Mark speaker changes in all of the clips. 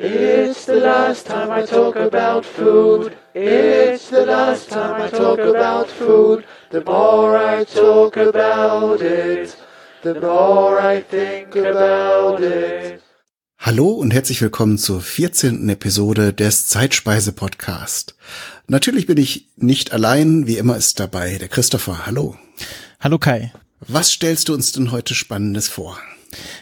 Speaker 1: It's the last time I talk about food. It's the last time I talk about food. The more I talk about it, the more I think about it.
Speaker 2: Hallo und herzlich willkommen zur 14. Episode des Zeitspeise Podcast. Natürlich bin ich nicht allein, wie immer ist dabei der Christopher. Hallo.
Speaker 3: Hallo Kai.
Speaker 2: Was stellst du uns denn heute Spannendes vor?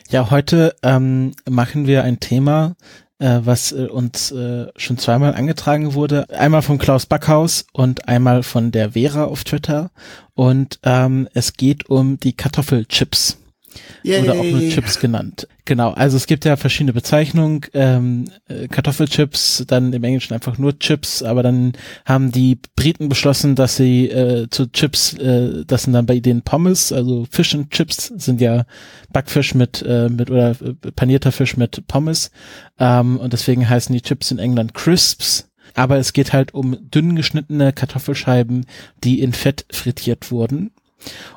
Speaker 3: Ja, heute ähm, machen wir ein Thema, äh, was äh, uns äh, schon zweimal angetragen wurde. Einmal von Klaus Backhaus und einmal von der Vera auf Twitter. Und ähm, es geht um die Kartoffelchips. Yay. Oder auch nur Chips genannt. Genau, also es gibt ja verschiedene Bezeichnungen. Ähm, äh, Kartoffelchips, dann im Englischen einfach nur Chips, aber dann haben die Briten beschlossen, dass sie äh, zu Chips, äh, das sind dann bei denen Pommes, also Fish and Chips sind ja Backfisch mit, äh, mit oder äh, panierter Fisch mit Pommes. Ähm, und deswegen heißen die Chips in England Crisps. Aber es geht halt um dünn geschnittene Kartoffelscheiben, die in Fett frittiert wurden.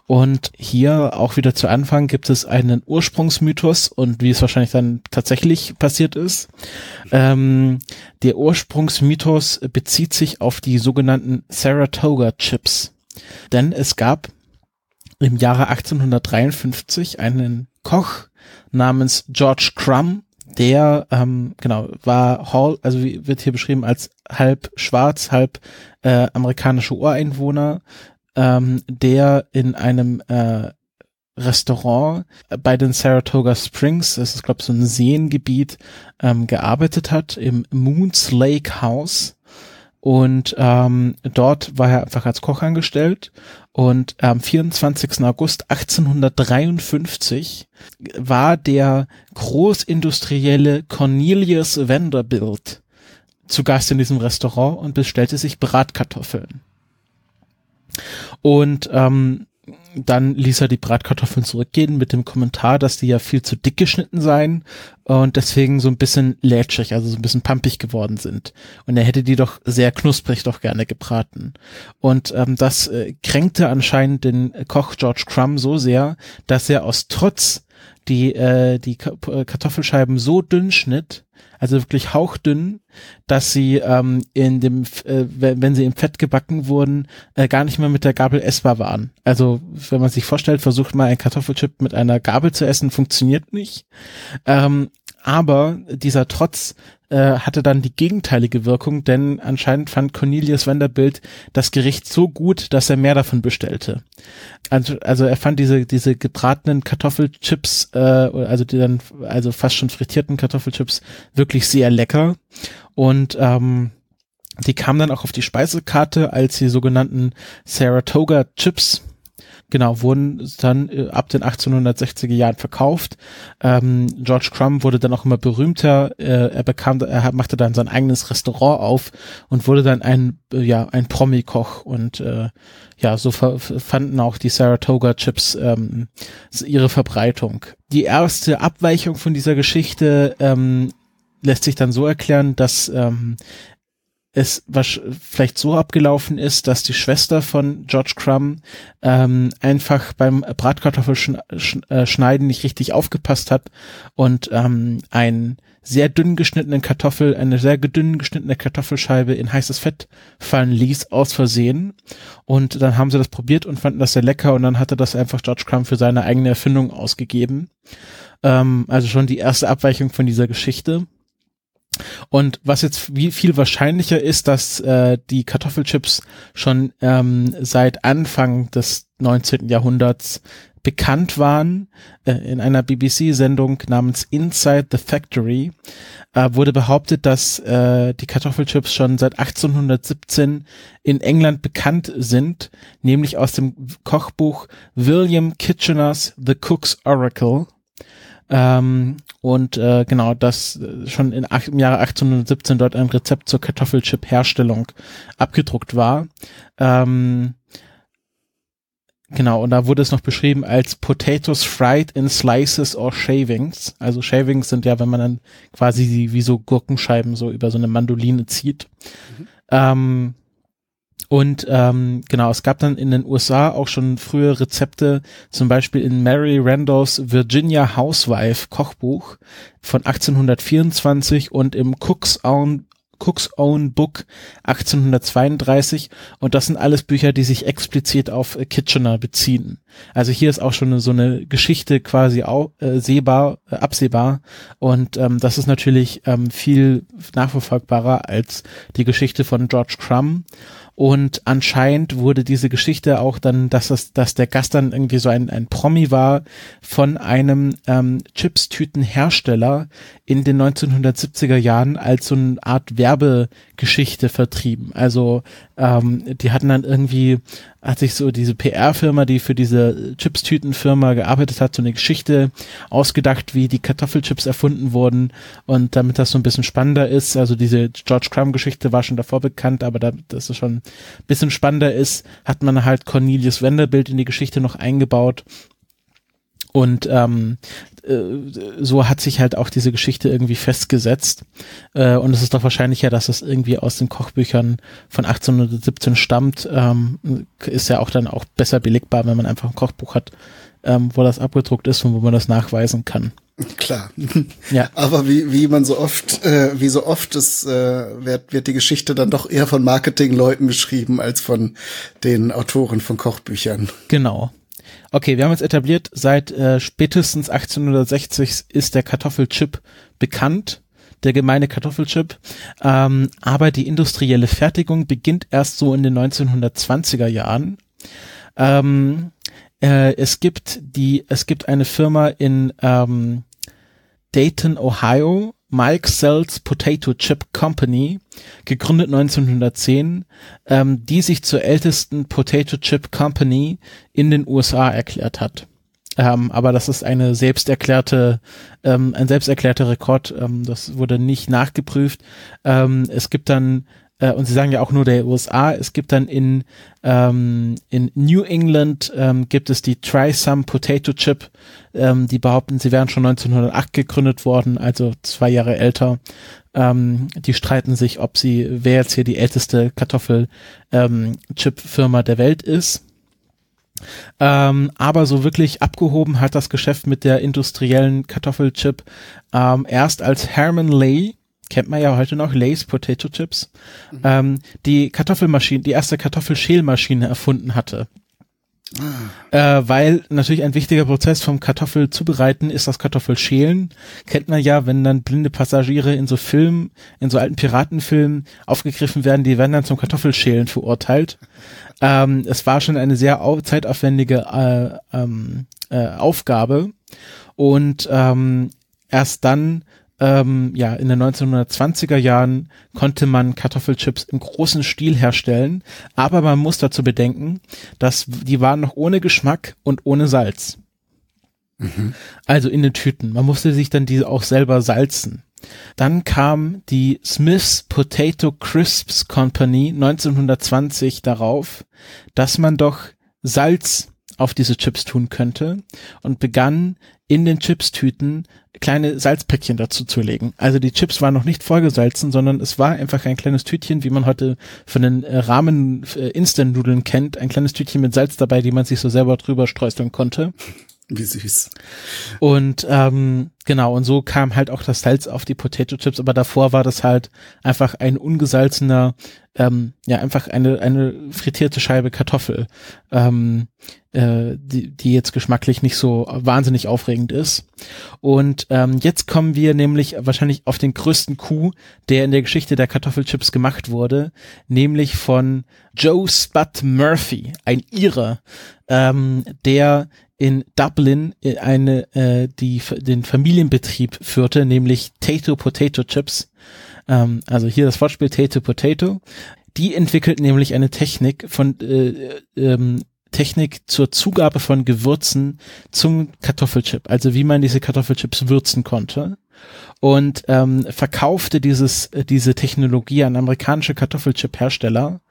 Speaker 3: Und hier auch wieder zu Anfang gibt es einen Ursprungsmythos und wie es wahrscheinlich dann tatsächlich passiert ist. Ähm, der Ursprungsmythos bezieht sich auf die sogenannten Saratoga Chips. Denn es gab im Jahre 1853 einen Koch namens George Crumb, der ähm, genau war Hall, also wird hier beschrieben als halb schwarz, halb äh, amerikanische Ureinwohner, ähm, der in einem äh, Restaurant bei den Saratoga Springs, das ist glaube ich so ein Seengebiet, ähm, gearbeitet hat im Moons Lake House und ähm, dort war er einfach als Koch angestellt und am 24. August 1853 war der großindustrielle Cornelius Vanderbilt zu Gast in diesem Restaurant und bestellte sich Bratkartoffeln. Und ähm, dann ließ er die Bratkartoffeln zurückgehen mit dem Kommentar, dass die ja viel zu dick geschnitten seien und deswegen so ein bisschen lätschig, also so ein bisschen pampig geworden sind. Und er hätte die doch sehr knusprig doch gerne gebraten. Und ähm, das äh, kränkte anscheinend den Koch George Crumb so sehr, dass er aus Trotz die, äh, die Kartoffelscheiben so dünn schnitt, also wirklich hauchdünn, dass sie ähm, in dem, äh, wenn sie im Fett gebacken wurden, äh, gar nicht mehr mit der Gabel essbar waren. Also wenn man sich vorstellt, versucht mal ein Kartoffelchip mit einer Gabel zu essen, funktioniert nicht. Ähm, aber dieser Trotz äh, hatte dann die gegenteilige Wirkung, denn anscheinend fand Cornelius Vanderbilt das Gericht so gut, dass er mehr davon bestellte. Also, also er fand diese diese gebratenen Kartoffelchips, äh, also die dann also fast schon frittierten Kartoffelchips wirklich sehr lecker und ähm, die kamen dann auch auf die Speisekarte als die sogenannten Saratoga Chips genau, wurden dann äh, ab den 1860er Jahren verkauft. Ähm, George Crumb wurde dann auch immer berühmter. Äh, er bekam, er machte dann sein eigenes Restaurant auf und wurde dann ein, äh, ja, ein Promi-Koch und äh, ja, so fanden auch die Saratoga Chips ähm, ihre Verbreitung. Die erste Abweichung von dieser Geschichte ähm, lässt sich dann so erklären, dass ähm, es was vielleicht so abgelaufen ist, dass die Schwester von George Crumb ähm, einfach beim Bratkartoffelschneiden äh, nicht richtig aufgepasst hat und ähm, ein sehr dünn geschnittenen Kartoffel, eine sehr dünn geschnittene Kartoffelscheibe in heißes Fett fallen ließ, aus Versehen. Und dann haben sie das probiert und fanden das sehr lecker und dann hatte das einfach George Crumb für seine eigene Erfindung ausgegeben. Ähm, also schon die erste Abweichung von dieser Geschichte. Und was jetzt viel wahrscheinlicher ist, dass äh, die Kartoffelchips schon ähm, seit Anfang des 19. Jahrhunderts bekannt waren. Äh, in einer BBC-Sendung namens Inside the Factory äh, wurde behauptet, dass äh, die Kartoffelchips schon seit 1817 in England bekannt sind, nämlich aus dem Kochbuch William Kitchener's The Cook's Oracle ähm, und äh, genau, das äh, schon in, im Jahre 1817 dort ein Rezept zur Kartoffelchip-Herstellung abgedruckt war. Ähm, Genau, und da wurde es noch beschrieben als Potatoes fried in slices or shavings. Also Shavings sind ja, wenn man dann quasi wie so Gurkenscheiben so über so eine Mandoline zieht. Mhm. Ähm, und ähm, genau, es gab dann in den USA auch schon frühe Rezepte, zum Beispiel in Mary Randolphs Virginia Housewife Kochbuch von 1824 und im Cook's Own Cook's Own Book 1832 und das sind alles Bücher, die sich explizit auf äh, Kitchener beziehen. Also hier ist auch schon so eine Geschichte quasi auch, äh, sehbar, äh, absehbar. Und ähm, das ist natürlich ähm, viel nachverfolgbarer als die Geschichte von George Crumb. Und anscheinend wurde diese Geschichte auch dann, dass das, dass der Gast dann irgendwie so ein, ein Promi war von einem ähm, Chips-Tüten-Hersteller in den 1970er Jahren als so eine Art Werbegeschichte vertrieben. Also ähm, die hatten dann irgendwie, hat sich so diese PR-Firma, die für diese Chips-Tüten-Firma gearbeitet hat, so eine Geschichte ausgedacht, wie die Kartoffelchips erfunden wurden und damit das so ein bisschen spannender ist, also diese George Crumb-Geschichte war schon davor bekannt, aber da, das ist schon ein bisschen spannender ist, hat man halt Cornelius Vanderbilt in die Geschichte noch eingebaut und ähm, äh, so hat sich halt auch diese Geschichte irgendwie festgesetzt. Äh, und es ist doch wahrscheinlicher, dass es irgendwie aus den Kochbüchern von 1817 stammt. Ähm, ist ja auch dann auch besser belegbar, wenn man einfach ein Kochbuch hat, ähm, wo das abgedruckt ist und wo man das nachweisen kann.
Speaker 2: Klar. Ja. Aber wie, wie man so oft, äh, wie so oft ist, äh, wird, wird die Geschichte dann doch eher von Marketingleuten geschrieben als von den Autoren von Kochbüchern.
Speaker 3: Genau. Okay, wir haben jetzt etabliert, seit äh, spätestens 1860 ist der Kartoffelchip bekannt, der gemeine Kartoffelchip. Ähm, aber die industrielle Fertigung beginnt erst so in den 1920er Jahren. Ähm, äh, es gibt die, es gibt eine Firma in ähm, Dayton, Ohio, Mike Sells Potato Chip Company, gegründet 1910, ähm, die sich zur ältesten Potato Chip Company in den USA erklärt hat. Ähm, aber das ist eine selbsterklärte, ähm, ein selbsterklärter Rekord. Ähm, das wurde nicht nachgeprüft. Ähm, es gibt dann äh, und sie sagen ja auch nur der USA. Es gibt dann in, ähm, in New England ähm, gibt es die Try-Some Potato Chip, ähm, die behaupten, sie wären schon 1908 gegründet worden, also zwei Jahre älter. Ähm, die streiten sich, ob sie, wer jetzt hier die älteste Kartoffel-Chip-Firma ähm, der Welt ist. Ähm, aber so wirklich abgehoben hat das Geschäft mit der industriellen Kartoffelchip ähm, erst als Herman Lay kennt man ja heute noch, Lay's Potato Chips, mhm. ähm, die Kartoffelmaschine, die erste Kartoffelschälmaschine erfunden hatte. Ah. Äh, weil natürlich ein wichtiger Prozess vom Kartoffel zubereiten ist das Kartoffelschälen. Kennt man ja, wenn dann blinde Passagiere in so Filmen, in so alten Piratenfilmen aufgegriffen werden, die werden dann zum Kartoffelschälen verurteilt. Ähm, es war schon eine sehr zeitaufwendige äh, ähm, äh, Aufgabe und ähm, erst dann ähm, ja, in den 1920er Jahren konnte man Kartoffelchips im großen Stil herstellen, aber man muss dazu bedenken, dass die waren noch ohne Geschmack und ohne Salz. Mhm. Also in den Tüten. Man musste sich dann diese auch selber salzen. Dann kam die Smith's Potato Crisps Company 1920 darauf, dass man doch Salz auf diese Chips tun könnte und begann in den Chipstüten kleine Salzpäckchen dazu zu legen. Also die Chips waren noch nicht vollgesalzen, sondern es war einfach ein kleines Tütchen, wie man heute von den äh, Rahmen äh, Instant-Nudeln kennt, ein kleines Tütchen mit Salz dabei, die man sich so selber drüber streuseln konnte.
Speaker 2: Wie süß.
Speaker 3: Und ähm, genau, und so kam halt auch das Salz auf die Potato Chips, aber davor war das halt einfach ein ungesalzener, ähm, ja, einfach eine, eine frittierte Scheibe Kartoffel, ähm, äh, die, die jetzt geschmacklich nicht so wahnsinnig aufregend ist. Und ähm, jetzt kommen wir nämlich wahrscheinlich auf den größten Coup, der in der Geschichte der Kartoffelchips gemacht wurde, nämlich von Joe Spud Murphy, ein Ire, ähm, der in Dublin äh, eine äh, die den Familienbetrieb führte, nämlich Tato Potato Chips. Ähm, also hier das Wortspiel Tato Potato. Die entwickelt nämlich eine Technik von äh, ähm, Technik zur Zugabe von Gewürzen zum Kartoffelchip, also wie man diese Kartoffelchips würzen konnte und ähm, verkaufte dieses äh, diese Technologie an amerikanische Kartoffelchip-Hersteller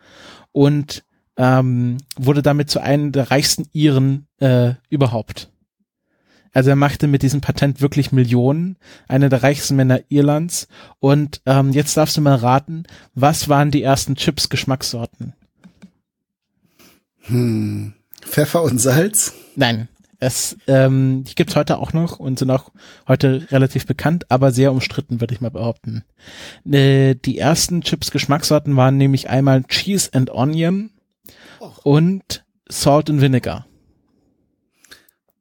Speaker 3: und ähm, wurde damit zu einem der reichsten Iren äh, überhaupt. Also er machte mit diesem Patent wirklich Millionen, einer der reichsten Männer Irlands. Und ähm, jetzt darfst du mal raten, was waren die ersten Chips-Geschmackssorten?
Speaker 2: Hm. Pfeffer und Salz?
Speaker 3: Nein. Es, ähm, die gibt's heute auch noch und sind auch heute relativ bekannt, aber sehr umstritten, würde ich mal behaupten. Äh, die ersten Chips-Geschmackssorten waren nämlich einmal Cheese and Onion Och. und Salt and Vinegar.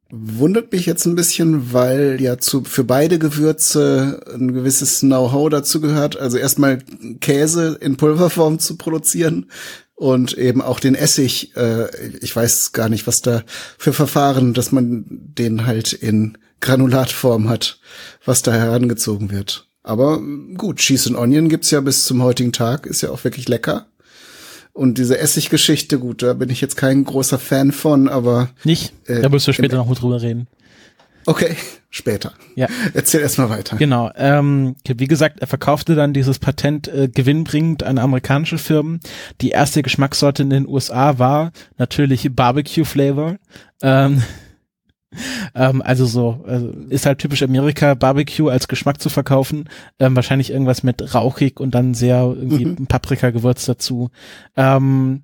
Speaker 2: Wundert mich jetzt ein bisschen, weil ja zu, für beide Gewürze ein gewisses Know-how dazu gehört. Also erstmal Käse in Pulverform zu produzieren und eben auch den Essig. Äh, ich weiß gar nicht, was da für Verfahren, dass man den halt in Granulatform hat, was da herangezogen wird. Aber gut, Cheese and Onion gibt's ja bis zum heutigen Tag, ist ja auch wirklich lecker. Und diese Essiggeschichte, gut, da bin ich jetzt kein großer Fan von, aber.
Speaker 3: Nicht? Äh, da müssen wir später noch mal drüber reden.
Speaker 2: Okay, später.
Speaker 3: Ja.
Speaker 2: Erzähl erstmal weiter.
Speaker 3: Genau. Ähm, wie gesagt, er verkaufte dann dieses Patent äh, gewinnbringend an amerikanische Firmen. Die erste Geschmackssorte in den USA war natürlich Barbecue Flavor. Ähm, ähm, also so, also ist halt typisch Amerika, Barbecue als Geschmack zu verkaufen. Ähm, wahrscheinlich irgendwas mit rauchig und dann sehr irgendwie mhm. Paprika-Gewürz dazu. Ähm,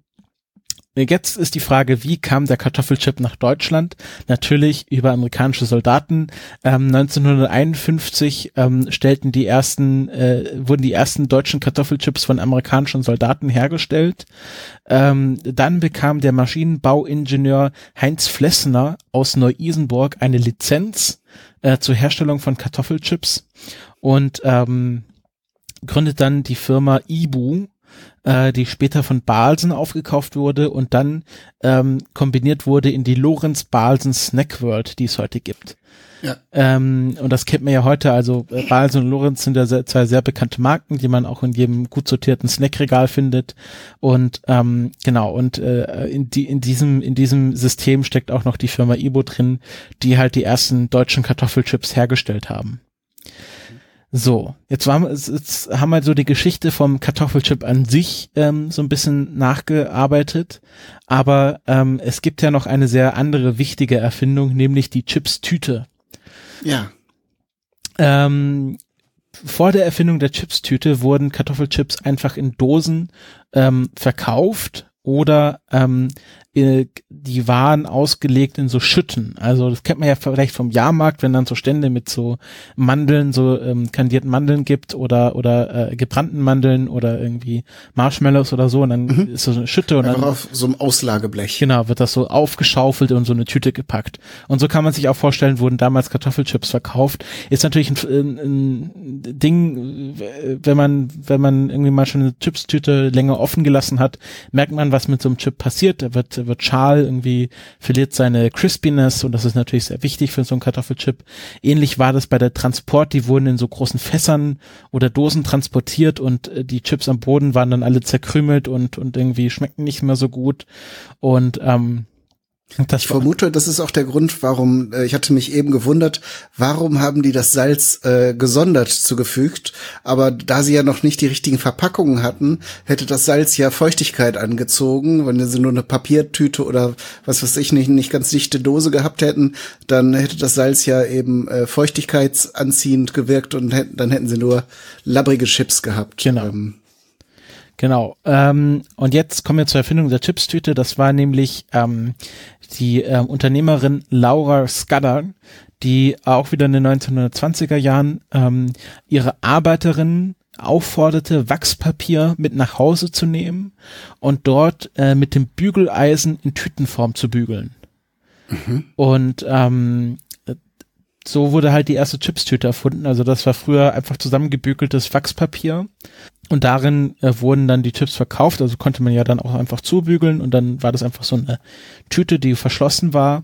Speaker 3: Jetzt ist die Frage, wie kam der Kartoffelchip nach Deutschland? Natürlich über amerikanische Soldaten. Ähm, 1951 ähm, stellten die ersten, äh, wurden die ersten deutschen Kartoffelchips von amerikanischen Soldaten hergestellt. Ähm, dann bekam der Maschinenbauingenieur Heinz Flessner aus Neu-Isenburg eine Lizenz äh, zur Herstellung von Kartoffelchips und ähm, gründet dann die Firma Ibu äh, die später von Balsen aufgekauft wurde und dann ähm, kombiniert wurde in die Lorenz Balsen Snack World, die es heute gibt. Ja. Ähm, und das kennt man ja heute, also äh, Balsen und Lorenz sind ja sehr, zwei sehr bekannte Marken, die man auch in jedem gut sortierten Snackregal findet. Und ähm, genau, und äh, in, die, in, diesem, in diesem System steckt auch noch die Firma Ibo drin, die halt die ersten deutschen Kartoffelchips hergestellt haben. So, jetzt, war, jetzt haben wir so die Geschichte vom Kartoffelchip an sich ähm, so ein bisschen nachgearbeitet, aber ähm, es gibt ja noch eine sehr andere wichtige Erfindung, nämlich die Chips-Tüte.
Speaker 2: Ja.
Speaker 3: Ähm, vor der Erfindung der Chips-Tüte wurden Kartoffelchips einfach in Dosen ähm, verkauft oder ähm, äh, die waren ausgelegt in so Schütten. Also das kennt man ja vielleicht vom Jahrmarkt, wenn dann so Stände mit so Mandeln, so ähm, kandierten Mandeln gibt oder oder äh, gebrannten Mandeln oder irgendwie Marshmallows oder so und dann mhm. ist so eine Schütte und
Speaker 2: Einfach
Speaker 3: dann
Speaker 2: auf so einem Auslageblech.
Speaker 3: Genau, wird das so aufgeschaufelt und so eine Tüte gepackt. Und so kann man sich auch vorstellen, wurden damals Kartoffelchips verkauft. Ist natürlich ein, ein Ding, wenn man wenn man irgendwie mal schon eine Chipstüte länger offen gelassen hat, merkt man, was mit so einem Chip passiert. Er wird wird schal, irgendwie verliert seine Crispiness und das ist natürlich sehr wichtig für so einen Kartoffelchip. Ähnlich war das bei der Transport, die wurden in so großen Fässern oder Dosen transportiert und äh, die Chips am Boden waren dann alle zerkrümelt und, und irgendwie schmeckten nicht mehr so gut und ähm,
Speaker 2: das ich vermute, das ist auch der Grund, warum, äh, ich hatte mich eben gewundert, warum haben die das Salz äh, gesondert zugefügt, aber da sie ja noch nicht die richtigen Verpackungen hatten, hätte das Salz ja Feuchtigkeit angezogen, wenn sie nur eine Papiertüte oder was weiß ich nicht, nicht ganz dichte Dose gehabt hätten, dann hätte das Salz ja eben äh, feuchtigkeitsanziehend gewirkt und hätten, dann hätten sie nur labbrige Chips gehabt.
Speaker 3: Genau. Ähm, Genau. Ähm, und jetzt kommen wir zur Erfindung der Chipstüte. Das war nämlich ähm, die ähm, Unternehmerin Laura Scudder, die auch wieder in den 1920er Jahren ähm, ihre Arbeiterinnen aufforderte, Wachspapier mit nach Hause zu nehmen und dort äh, mit dem Bügeleisen in Tütenform zu bügeln. Mhm. Und ähm, so wurde halt die erste Chipstüte erfunden. Also das war früher einfach zusammengebügeltes Wachspapier und darin äh, wurden dann die Chips verkauft, also konnte man ja dann auch einfach zubügeln und dann war das einfach so eine Tüte, die verschlossen war.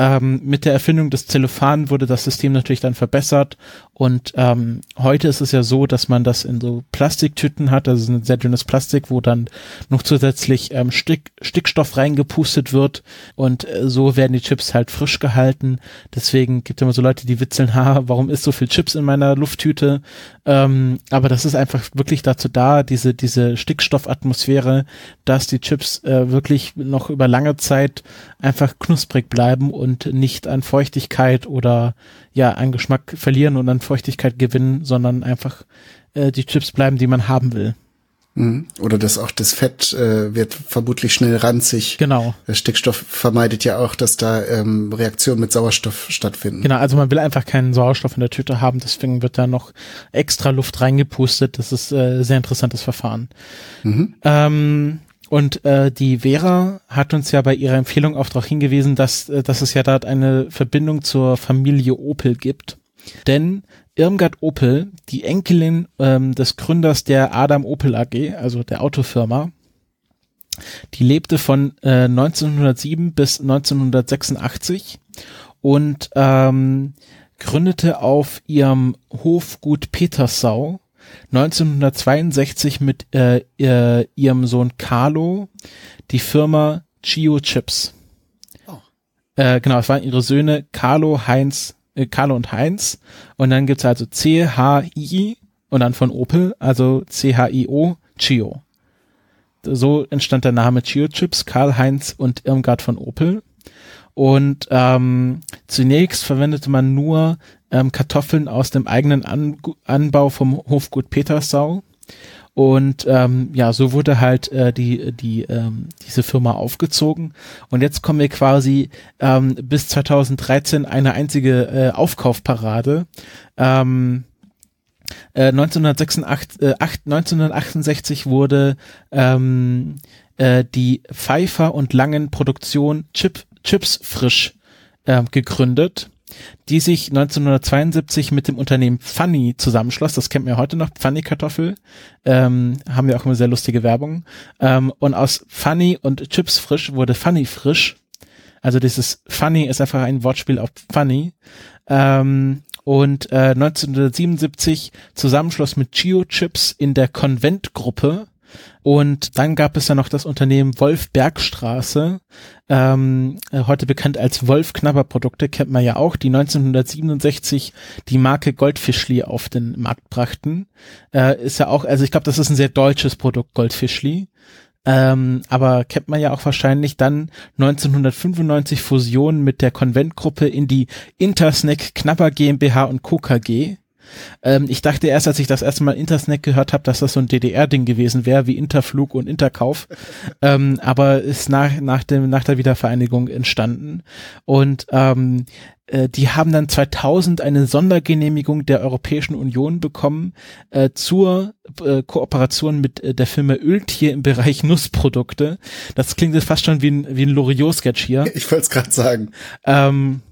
Speaker 3: Ähm, mit der Erfindung des Zellophan wurde das System natürlich dann verbessert und ähm, heute ist es ja so, dass man das in so Plastiktüten hat, also ein sehr dünnes Plastik, wo dann noch zusätzlich ähm, Stick, Stickstoff reingepustet wird und äh, so werden die Chips halt frisch gehalten. Deswegen gibt es immer so Leute, die witzeln, ha, warum ist so viel Chips in meiner Lufttüte? Ähm, aber das ist einfach wirklich dazu da, diese, diese Stickstoffatmosphäre, dass die Chips äh, wirklich noch über lange Zeit einfach knusprig bleiben und nicht an Feuchtigkeit oder ja, an Geschmack verlieren und an Feuchtigkeit gewinnen, sondern einfach äh, die Chips bleiben, die man haben will.
Speaker 2: Mhm. Oder das auch das Fett äh, wird vermutlich schnell ranzig.
Speaker 3: Genau.
Speaker 2: Der Stickstoff vermeidet ja auch, dass da ähm, Reaktionen mit Sauerstoff stattfinden.
Speaker 3: Genau, also man will einfach keinen Sauerstoff in der Tüte haben, deswegen wird da noch extra Luft reingepustet. Das ist äh, sehr interessantes Verfahren.
Speaker 2: Mhm.
Speaker 3: Ähm, und äh, die Vera hat uns ja bei ihrer Empfehlung auch darauf hingewiesen, dass, äh, dass es ja dort eine Verbindung zur Familie Opel gibt. Denn Irmgard Opel, die Enkelin ähm, des Gründers der Adam Opel AG, also der Autofirma, die lebte von äh, 1907 bis 1986 und ähm, gründete auf ihrem Hofgut Petersau 1962 mit äh, ihr, ihrem Sohn Carlo die Firma Chio Chips.
Speaker 2: Oh.
Speaker 3: Äh, genau, es waren ihre Söhne Carlo, Heinz, äh, Carlo und Heinz. Und dann gibt's also C-H-I und dann von Opel, also C-H-I-O, Chio. So entstand der Name Chio Chips, Karl Heinz und Irmgard von Opel. Und ähm, zunächst verwendete man nur ähm, Kartoffeln aus dem eigenen An Anbau vom Hofgut Petersau. Und ähm, ja, so wurde halt äh, die, die, ähm, diese Firma aufgezogen. Und jetzt kommen wir quasi ähm, bis 2013 eine einzige äh, Aufkaufparade. Ähm, äh, 1986, äh, 8, 1968 wurde ähm, äh, die Pfeiffer und Langen Produktion Chip, Chips frisch äh, gegründet die sich 1972 mit dem Unternehmen Funny zusammenschloss. Das kennt man ja heute noch, Funny Kartoffel. Ähm, haben wir auch immer sehr lustige Werbung. Ähm, und aus Funny und Chips frisch wurde Funny frisch. Also dieses Funny ist einfach ein Wortspiel auf Funny. Ähm, und äh, 1977 Zusammenschluss mit Geo Chips in der Konventgruppe und dann gab es ja noch das Unternehmen Wolf Bergstraße, ähm, äh, heute bekannt als Wolf Knabberprodukte, kennt man ja auch, die 1967 die Marke Goldfischli auf den Markt brachten. Äh, ist ja auch, also ich glaube, das ist ein sehr deutsches Produkt, Goldfischli. Ähm, aber kennt man ja auch wahrscheinlich dann 1995 Fusion mit der Konventgruppe in die Intersnack Knabber GmbH und Co. KG. Ähm, ich dachte erst, als ich das erste Mal Intersnack gehört habe, dass das so ein DDR-Ding gewesen wäre, wie Interflug und Interkauf. ähm, aber ist nach, nach, dem, nach der Wiedervereinigung entstanden. Und ähm, äh, die haben dann 2000 eine Sondergenehmigung der Europäischen Union bekommen äh, zur äh, Kooperation mit äh, der Firma Öltier im Bereich Nussprodukte. Das klingt jetzt fast schon wie ein, wie ein Loriot-Sketch hier.
Speaker 2: Ich wollte es gerade sagen.
Speaker 3: Ähm,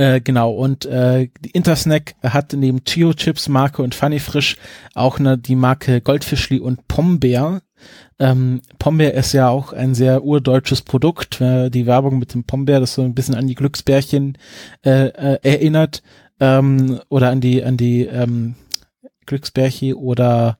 Speaker 3: äh, genau, und äh, Intersnack hat neben Chio Chips Marke und Funny Frisch auch ne, die Marke Goldfischli und Pombeer. Ähm, Pombeer ist ja auch ein sehr urdeutsches Produkt. Äh, die Werbung mit dem Pombeer, das so ein bisschen an die Glücksbärchen äh, äh, erinnert. Ähm, oder an die, an die ähm, Glücksbärchi oder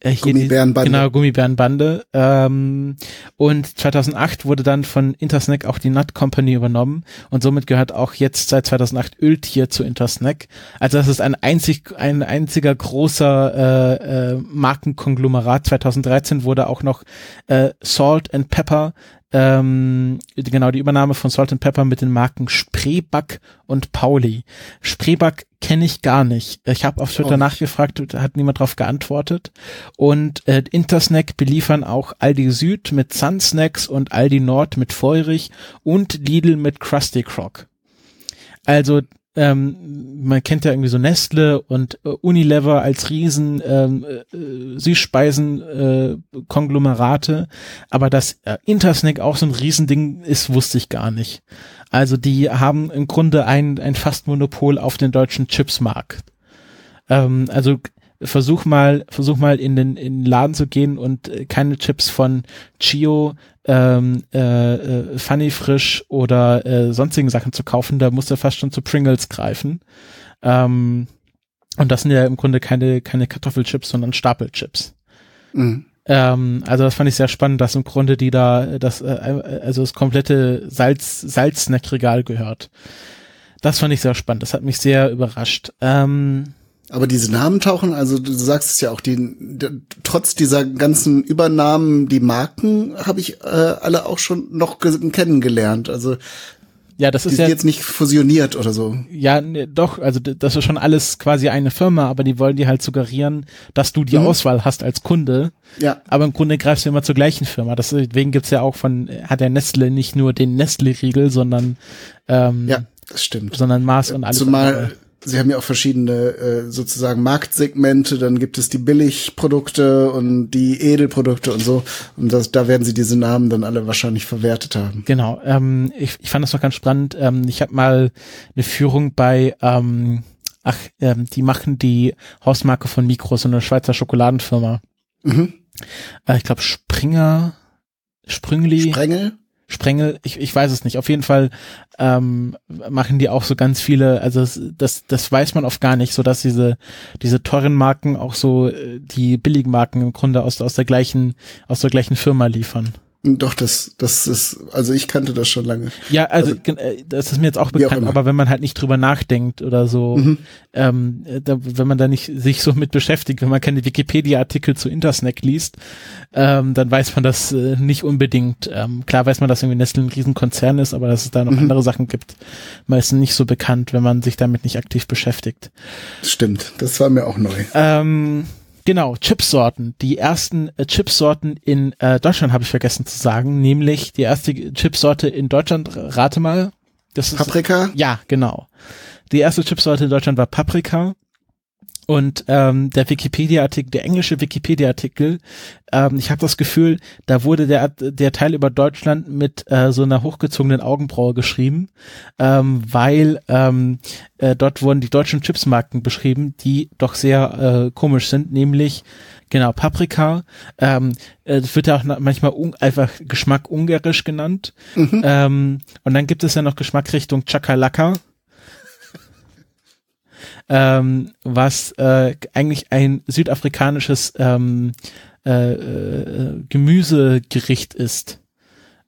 Speaker 2: äh, hier Gummibärenbande.
Speaker 3: Die, genau, Gummibärenbande. Ähm, und 2008 wurde dann von Intersnack auch die Nut Company übernommen und somit gehört auch jetzt seit 2008 Öltier zu Intersnack. Also das ist ein einzig, ein einziger großer äh, äh, Markenkonglomerat. 2013 wurde auch noch äh, Salt and Pepper ähm, genau die Übernahme von Salt and Pepper mit den Marken Spreeback und Pauli. Spreeback kenne ich gar nicht. Ich habe auf Twitter oh. nachgefragt, hat niemand darauf geantwortet. Und äh, Intersnack beliefern auch Aldi Süd mit Sun Snacks und Aldi Nord mit Feurig und Lidl mit Krusty Croc. Also ähm, man kennt ja irgendwie so Nestle und äh, Unilever als riesen ähm, äh, Süßspeisen äh, Konglomerate, aber dass äh, Intersnack auch so ein Riesending ist, wusste ich gar nicht. Also die haben im Grunde ein, ein fast Monopol auf den deutschen Chipsmarkt. Ähm, also versuch mal, versuch mal in den, in den Laden zu gehen und äh, keine Chips von Chio, ähm, äh, äh, Funny Frisch oder äh, sonstigen Sachen zu kaufen, da musst du fast schon zu Pringles greifen. Ähm, und das sind ja im Grunde keine, keine Kartoffelchips, sondern Stapelchips. Mhm. Ähm, also das fand ich sehr spannend, dass im Grunde die da, das, äh, also das komplette Salz, Salzsnackregal gehört. Das fand ich sehr spannend. Das hat mich sehr überrascht. Ähm,
Speaker 2: aber diese Namen tauchen, also du sagst es ja auch, die, die trotz dieser ganzen Übernahmen, die Marken habe ich äh, alle auch schon noch kennengelernt. Also
Speaker 3: Ja, das
Speaker 2: Die
Speaker 3: ist
Speaker 2: sind
Speaker 3: ja,
Speaker 2: jetzt nicht fusioniert oder so.
Speaker 3: ja, ne, doch, also das ist schon alles quasi eine Firma, aber die wollen dir halt suggerieren, dass du die
Speaker 2: Mhm.
Speaker 3: Auswahl hast als Kunde.
Speaker 2: Ja.
Speaker 3: Aber im Grunde greifst du immer zur gleichen Firma. Deswegen gibt's ja auch von, hat der Nestle nicht nur den Nestle-Riegel, sondern, ähm,
Speaker 2: Ja, das stimmt.
Speaker 3: sondern Mars und alles.
Speaker 2: Zumal
Speaker 3: andere.
Speaker 2: Sie haben ja auch verschiedene äh, sozusagen Marktsegmente, dann gibt es die Billigprodukte und die Edelprodukte und so. Und das, da werden sie diese Namen dann alle wahrscheinlich verwertet haben.
Speaker 3: Genau, ähm, ich, ich fand das noch ganz spannend. Ähm, ich habe mal eine Führung bei, ähm, ach, ähm, die machen die Hausmarke von Mikro, so eine Schweizer Schokoladenfirma.
Speaker 2: Mhm.
Speaker 3: Äh, ich glaube Springer, Sprüngli,
Speaker 2: Sprengel?
Speaker 3: Sprengel, ich, ich weiß es nicht. Auf jeden Fall ähm, machen die auch so ganz viele, also das, das, das weiß man oft gar nicht, so dass diese, diese teuren Marken auch so äh, die billigen Marken im Grunde aus, aus der gleichen, aus der gleichen Firma liefern.
Speaker 2: Doch, das, das ist, also ich kannte das schon lange.
Speaker 3: Ja, also,
Speaker 2: Also,
Speaker 3: das ist mir jetzt auch
Speaker 2: auch
Speaker 3: bekannt,
Speaker 2: immer.
Speaker 3: aber wenn man halt nicht drüber nachdenkt oder so,
Speaker 2: Mhm.
Speaker 3: ähm, äh, da, wenn man da nicht sich so mit beschäftigt, wenn man keine Wikipedia-Artikel zu Intersnack liest, ähm, dann weiß man das äh, nicht unbedingt. Ähm, klar weiß man, dass irgendwie Nestle ein Riesenkonzern ist, aber dass es da noch
Speaker 2: Mhm.
Speaker 3: andere Sachen gibt, meistens nicht so bekannt, wenn man sich damit nicht aktiv beschäftigt.
Speaker 2: Stimmt, das war mir auch neu.
Speaker 3: Ähm, genau, Chipsorten. Die ersten äh, Chipsorten in äh, Deutschland habe ich vergessen zu sagen, nämlich die erste Chipsorte in Deutschland, rate mal. Das ist,
Speaker 2: Paprika?
Speaker 3: ja, genau. Die erste Chipsorte in Deutschland war Paprika. Und ähm, der Wikipedia-Artikel, der englische Wikipedia-Artikel, ähm, ich habe das Gefühl, da wurde der, der Teil über Deutschland mit äh, so einer hochgezogenen Augenbraue geschrieben, ähm, weil ähm, äh, dort wurden die deutschen Chipsmarken beschrieben, die doch sehr äh, komisch sind, nämlich genau Paprika, ähm, äh, wird ja auch manchmal einfach Geschmack ungarisch genannt. Ähm, und dann gibt es ja noch Geschmackrichtung Chakalaka ähm, was äh, eigentlich ein südafrikanisches ähm, äh, äh, Gemüsegericht ist.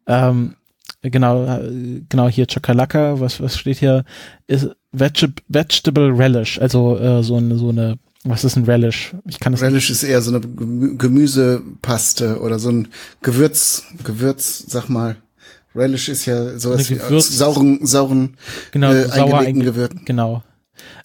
Speaker 3: Ähm, genau, äh, genau hier Chakalaka, was was steht hier? Ist Veg Vegetable Relish, also äh, so eine so eine was ist ein Relish? Ich kann das
Speaker 2: Relish ist eher so eine Gemü- Gemüsepaste oder so ein Gewürz, Gewürz, sag mal. Relish ist ja sowas wie sauren, sauren,
Speaker 3: genau
Speaker 2: äh,
Speaker 3: sauer
Speaker 2: eingelegten
Speaker 3: einge
Speaker 2: Gewürzen.
Speaker 3: genau.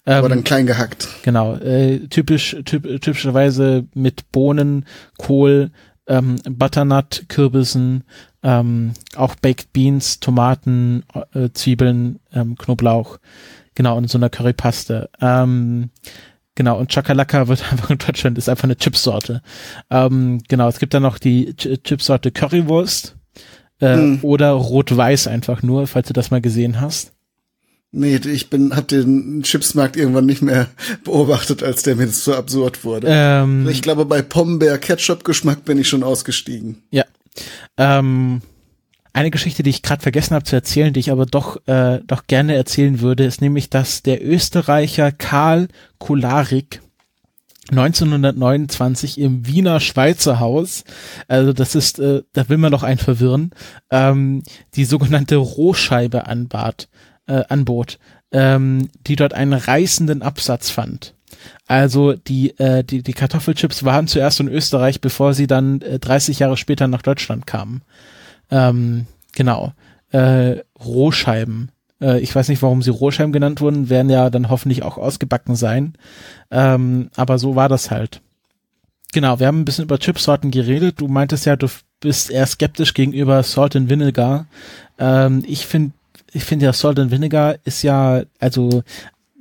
Speaker 2: Aber
Speaker 3: Ähm,
Speaker 2: dann klein gehackt.
Speaker 3: Genau, äh, typisch, typ, typischerweise mit Bohnen, Kohl, ähm, Butternut, Kürbissen, ähm, auch Baked Beans, Tomaten, äh, Zwiebeln, ähm, Knoblauch, genau, und so einer Currypaste. Ähm, genau, und Chakalaka wird einfach in Deutschland, ist einfach eine Chipsorte. Ähm, genau, es gibt dann noch die Ch Chipsorte Currywurst äh,
Speaker 2: Hm.
Speaker 3: oder Rot-Weiß einfach nur, falls du das mal gesehen hast.
Speaker 2: Nee, ich bin, hab den Chipsmarkt irgendwann nicht mehr beobachtet, als der mir das so absurd wurde.
Speaker 3: Ähm,
Speaker 2: ich glaube, bei Pombeer Ketchup-Geschmack bin ich schon ausgestiegen.
Speaker 3: Ja. Ähm, eine Geschichte, die ich gerade vergessen habe zu erzählen, die ich aber doch, äh, doch gerne erzählen würde, ist nämlich, dass der Österreicher Karl Kularik 1929 im Wiener Schweizer Haus, also das ist, äh, da will man doch einen verwirren, ähm, die sogenannte Rohscheibe anbat, äh, anbot, ähm, die dort einen reißenden Absatz fand. Also die, äh, die, die Kartoffelchips waren zuerst in Österreich, bevor sie dann äh, 30 Jahre später nach Deutschland kamen. Ähm, genau. Äh, Rohscheiben. Äh, ich weiß nicht, warum sie Rohscheiben genannt wurden, werden ja dann hoffentlich auch ausgebacken sein. Ähm, aber so war das halt. Genau, wir haben ein bisschen über Chipsorten geredet. Du meintest ja, du bist eher skeptisch gegenüber Salt and Vinegar. Ähm, ich finde, ich finde ja Salt and Vinegar ist ja, also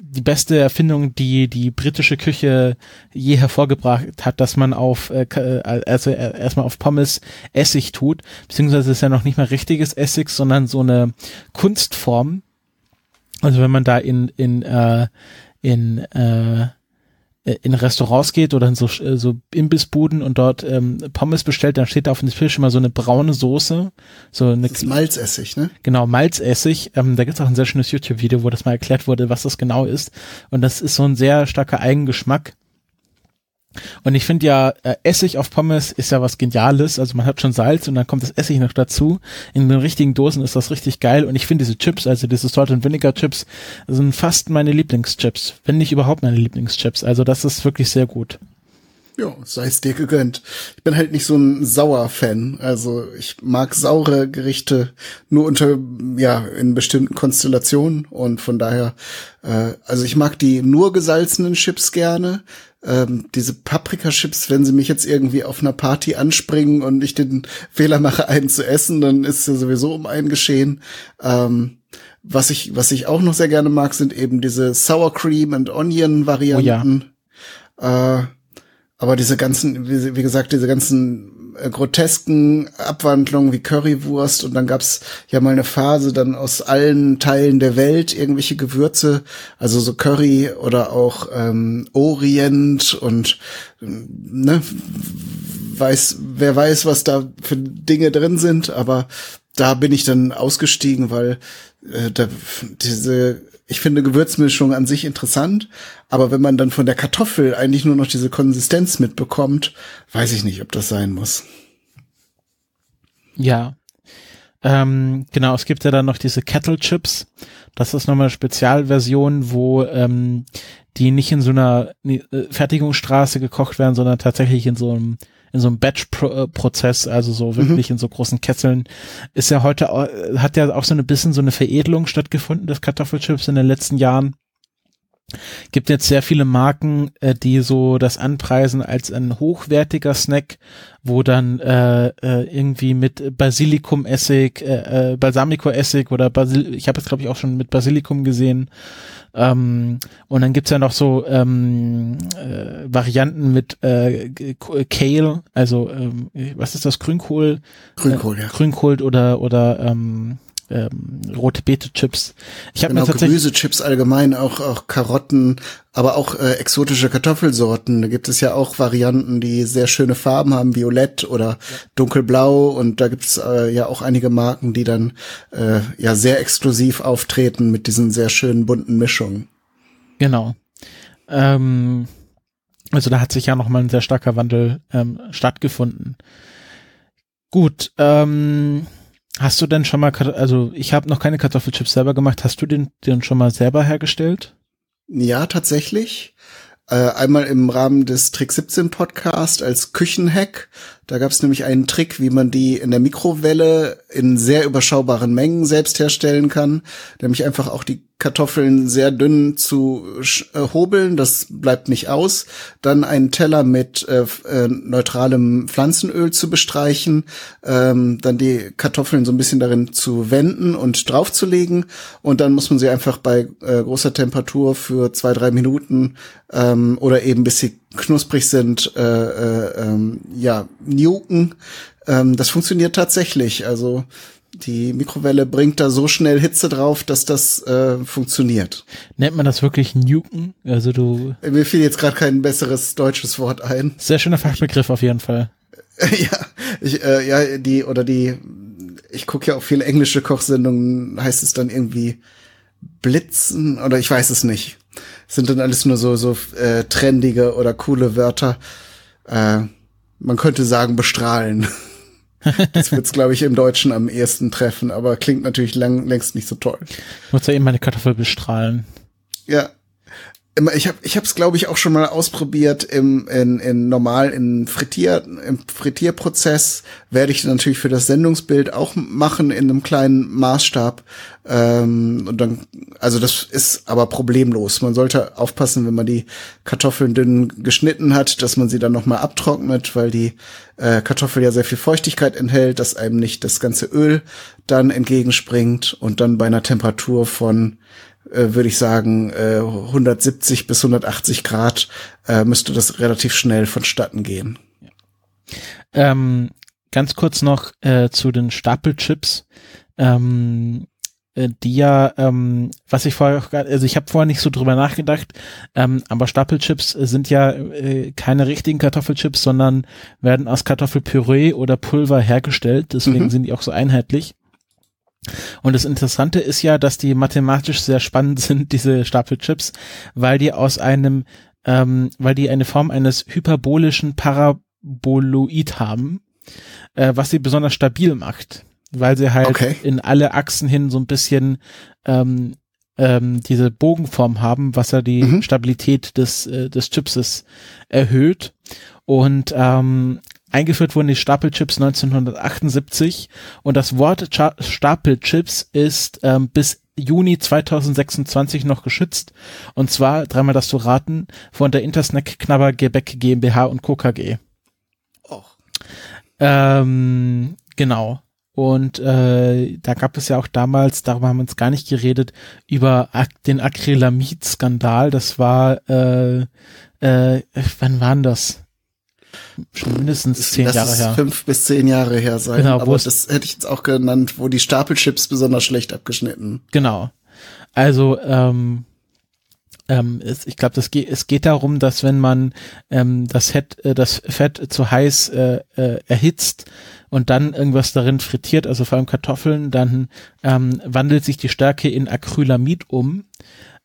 Speaker 3: die beste Erfindung, die die britische Küche je hervorgebracht hat, dass man auf äh, äh, also äh, erstmal auf Pommes Essig tut, beziehungsweise ist ja noch nicht mal richtiges Essig, sondern so eine Kunstform. Also wenn man da in in äh, in äh, in Restaurants geht oder in so, äh, so Imbissbuden und dort ähm, Pommes bestellt, dann steht da auf dem Tisch immer so eine braune Soße, so eine
Speaker 2: Das ist Malzessig, ne?
Speaker 3: Genau, Malzessig. Ähm, da gibt's auch ein sehr schönes YouTube-Video, wo das mal erklärt wurde, was das genau ist. Und das ist so ein sehr starker Eigengeschmack. Und ich finde ja, äh, Essig auf Pommes ist ja was Geniales. Also man hat schon Salz und dann kommt das Essig noch dazu. In den richtigen Dosen ist das richtig geil. Und ich finde diese Chips, also diese Salt and Vinegar Chips, sind fast meine Lieblingschips. Wenn nicht überhaupt meine Lieblingschips. Also das ist wirklich sehr gut.
Speaker 2: Ja, sei es dir gegönnt. Ich bin halt nicht so ein Sauer-Fan. Also ich mag saure Gerichte nur unter, ja, in bestimmten Konstellationen und von daher, äh, also ich mag die nur gesalzenen Chips gerne. Ähm, diese Paprika-Chips, wenn sie mich jetzt irgendwie auf einer Party anspringen und ich den Fehler mache, einen zu essen, dann ist ja sowieso um einen geschehen. Ähm, was ich, was ich auch noch sehr gerne mag, sind eben diese Sour Cream and Onion Varianten. Oh ja. äh, aber diese ganzen, wie, wie gesagt, diese ganzen grotesken Abwandlungen wie Currywurst und dann gab's ja mal eine Phase dann aus allen Teilen der Welt irgendwelche Gewürze, also so Curry oder auch ähm, Orient und ne, weiß, wer weiß, was da für Dinge drin sind, aber da bin ich dann ausgestiegen, weil äh, da, diese ich finde Gewürzmischung an sich interessant, aber wenn man dann von der Kartoffel eigentlich nur noch diese Konsistenz mitbekommt, weiß ich nicht, ob das sein muss.
Speaker 3: Ja. Ähm, genau, es gibt ja dann noch diese Kettle Chips. Das ist nochmal eine Spezialversion, wo ähm, die nicht in so einer äh, Fertigungsstraße gekocht werden, sondern tatsächlich in so einem in so einem Batch-Prozess, also so wirklich mhm. in so großen Kesseln, ist ja heute, hat ja auch so ein bisschen so eine Veredelung stattgefunden des Kartoffelchips in den letzten Jahren. Gibt jetzt sehr viele Marken, äh, die so das anpreisen als ein hochwertiger Snack, wo dann äh, äh, irgendwie mit Basilikum-Essig, äh, äh, Balsamico-Essig oder Basil ich habe jetzt glaube ich auch schon mit Basilikum gesehen, ähm, und dann gibt's ja noch so ähm, äh, Varianten mit äh, Kale, also ähm, was ist das, Grünkohl?
Speaker 2: Grünkohl,
Speaker 3: äh,
Speaker 2: ja.
Speaker 3: Grünkohl oder oder ähm, ähm, rote Beete Chips.
Speaker 2: Ich habe genau, mir tatsächlich Gemüsechips allgemein, auch auch Karotten, aber auch äh, exotische Kartoffelsorten. Da gibt es ja auch Varianten, die sehr schöne Farben haben, violett oder ja. dunkelblau und da gibt es äh, ja auch einige Marken, die dann äh, ja sehr exklusiv auftreten mit diesen sehr schönen bunten Mischungen.
Speaker 3: Genau. Ähm, also da hat sich ja noch mal ein sehr starker Wandel ähm, stattgefunden. Gut, ähm, Hast du denn schon mal, also ich habe noch keine Kartoffelchips selber gemacht. Hast du den, den schon mal selber hergestellt?
Speaker 2: Ja, tatsächlich. Äh, einmal im Rahmen des Trick 17 Podcast als Küchenhack. Da gab es nämlich einen Trick, wie man die in der Mikrowelle in sehr überschaubaren Mengen selbst herstellen kann. Nämlich einfach auch die Kartoffeln sehr dünn zu äh, hobeln, das bleibt nicht aus. Dann einen Teller mit äh, äh, neutralem Pflanzenöl zu bestreichen, ähm, dann die Kartoffeln so ein bisschen darin zu wenden und draufzulegen und dann muss man sie einfach bei äh, großer Temperatur für zwei, drei Minuten ähm, oder eben bis sie knusprig sind, äh, äh, ähm, ja, nuken. Ähm, das funktioniert tatsächlich. Also die Mikrowelle bringt da so schnell Hitze drauf, dass das äh, funktioniert.
Speaker 3: Nennt man das wirklich Nuken? Also du.
Speaker 2: Mir fiel jetzt gerade kein besseres deutsches Wort ein.
Speaker 3: Sehr schöner Fachbegriff auf jeden Fall.
Speaker 2: ja, ich, äh, ja, die oder die. Ich gucke ja auch viele englische Kochsendungen. Heißt es dann irgendwie Blitzen oder ich weiß es nicht. sind dann alles nur so so äh, trendige oder coole Wörter. Äh, man könnte sagen bestrahlen. Das wird's, glaube ich, im Deutschen am ehesten treffen, aber klingt natürlich lang, längst nicht so toll.
Speaker 3: Ich muss ja eben meine Kartoffel bestrahlen.
Speaker 2: Ja, ich habe ich habe es glaube ich auch schon mal ausprobiert im in, in normal in Frittier im Frittierprozess. Werde ich natürlich für das Sendungsbild auch machen in einem kleinen Maßstab. Ähm, und dann also das ist aber problemlos. Man sollte aufpassen wenn man die Kartoffeln dünn geschnitten hat dass man sie dann noch mal abtrocknet weil die äh, Kartoffel ja sehr viel Feuchtigkeit enthält dass einem nicht das ganze Öl dann entgegenspringt und dann bei einer Temperatur von äh, würde ich sagen, äh, 170 bis 180 Grad äh, müsste das relativ schnell vonstatten gehen.
Speaker 3: Ähm, ganz kurz noch äh, zu den Stapelchips. Ähm, äh, die ja, ähm, was ich vorher, also ich habe vorher nicht so drüber nachgedacht, ähm, aber Stapelchips sind ja äh, keine richtigen Kartoffelchips, sondern werden aus Kartoffelpüree oder Pulver hergestellt, deswegen mhm. sind die auch so einheitlich. Und das Interessante ist ja, dass die mathematisch sehr spannend sind, diese Stapelchips, weil die aus einem, ähm, weil die eine Form eines hyperbolischen Paraboloid haben, äh, was sie besonders stabil macht, weil sie halt okay. in alle Achsen hin so ein bisschen ähm, ähm, diese Bogenform haben, was ja die mhm. Stabilität des, äh, des Chipses erhöht. Und ähm, eingeführt wurden die Stapelchips 1978 und das Wort Cha Stapelchips ist ähm, bis Juni 2026 noch geschützt. Und zwar, dreimal das zu raten, von der Intersnack Knabber Gebäck GmbH und Co. KG. Och. Ähm, genau. Und äh, da gab es ja auch damals, darüber haben wir uns gar nicht geredet, über Ak den Acrylamid-Skandal. Das war, äh, äh, wann waren das? Schon mindestens zehn
Speaker 2: das
Speaker 3: Jahre
Speaker 2: ist
Speaker 3: her.
Speaker 2: fünf bis zehn Jahre her sein.
Speaker 3: Genau,
Speaker 2: aber das hätte ich jetzt auch genannt, wo die Stapelchips besonders schlecht abgeschnitten.
Speaker 3: Genau. Also, ähm, ähm, ich glaube, das geht, es geht darum, dass wenn man ähm, das, Fett, äh, das Fett zu heiß äh, äh, erhitzt und dann irgendwas darin frittiert, also vor allem Kartoffeln, dann ähm, wandelt sich die Stärke in Acrylamid um,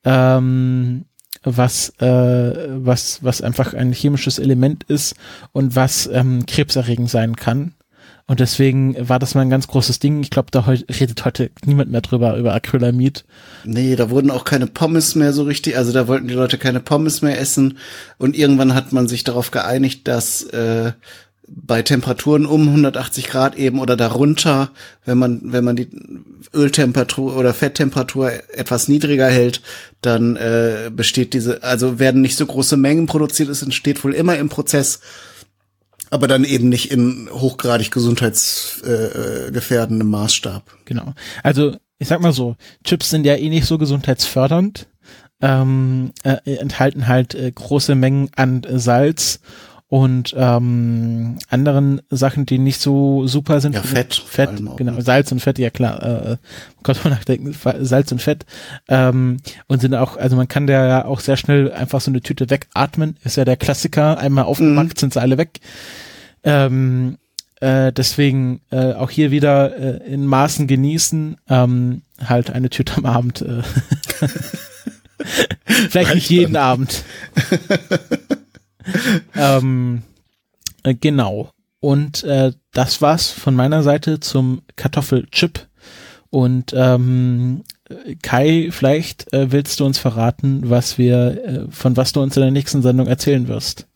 Speaker 3: ähm, was, äh, was, was einfach ein chemisches Element ist und was ähm, krebserregend sein kann. Und deswegen war das mal ein ganz großes Ding. Ich glaube, da heu redet heute niemand mehr drüber, über Acrylamid.
Speaker 2: Nee, da wurden auch keine Pommes mehr so richtig, also da wollten die Leute keine Pommes mehr essen und irgendwann hat man sich darauf geeinigt, dass äh, bei Temperaturen um 180 Grad eben oder darunter, wenn man wenn man die Öltemperatur oder Fetttemperatur etwas niedriger hält, dann äh, besteht diese, also werden nicht so große Mengen produziert, es entsteht wohl immer im Prozess, aber dann eben nicht in hochgradig gesundheitsgefährdendem äh, gefährdendem Maßstab.
Speaker 3: Genau. Also, ich sag mal so, Chips sind ja eh nicht so gesundheitsfördernd, ähm, äh, enthalten halt äh, große Mengen an äh, Salz und ähm, anderen Sachen, die nicht so super sind.
Speaker 2: Ja, Fett
Speaker 3: Fett, genau.
Speaker 2: ne?
Speaker 3: Salz und Fett, ja klar. Äh, Gott man nachdenken, Salz und Fett. Ähm, und sind auch, also man kann da ja auch sehr schnell einfach so eine Tüte wegatmen. Ist ja der Klassiker. Einmal aufgemacht, sind sie alle weg. Ähm, äh, deswegen äh, auch hier wieder äh, in Maßen genießen. Ähm, halt eine Tüte am Abend. Äh. Vielleicht nicht jeden Abend. ähm, äh, genau. Und äh, das war's von meiner Seite zum Kartoffelchip. Und ähm, Kai, vielleicht äh, willst du uns verraten, was wir, äh, von was du uns in der nächsten Sendung erzählen wirst.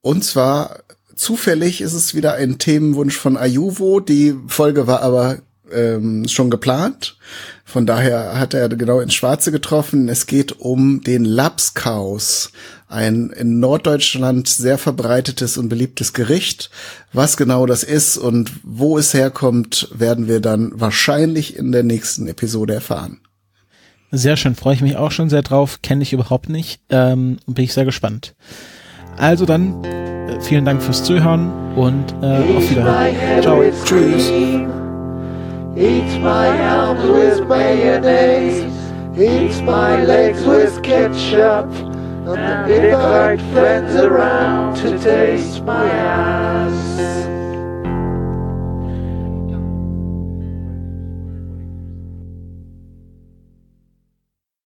Speaker 2: Und zwar zufällig ist es wieder ein Themenwunsch von Ayuvo. Die Folge war aber ähm, schon geplant. Von daher hat er genau ins Schwarze getroffen. Es geht um den Lapskaus, ein in Norddeutschland sehr verbreitetes und beliebtes Gericht. Was genau das ist und wo es herkommt, werden wir dann wahrscheinlich in der nächsten Episode erfahren.
Speaker 3: Sehr schön, freue ich mich auch schon sehr drauf. Kenne ich überhaupt nicht. Ähm, bin ich sehr gespannt. Also dann, äh, vielen Dank fürs Zuhören und äh, auf Wiedersehen. Ciao.
Speaker 1: with cream. Eat my arms with mayonnaise. Eat my legs with ketchup. And invite friends around to taste my ass.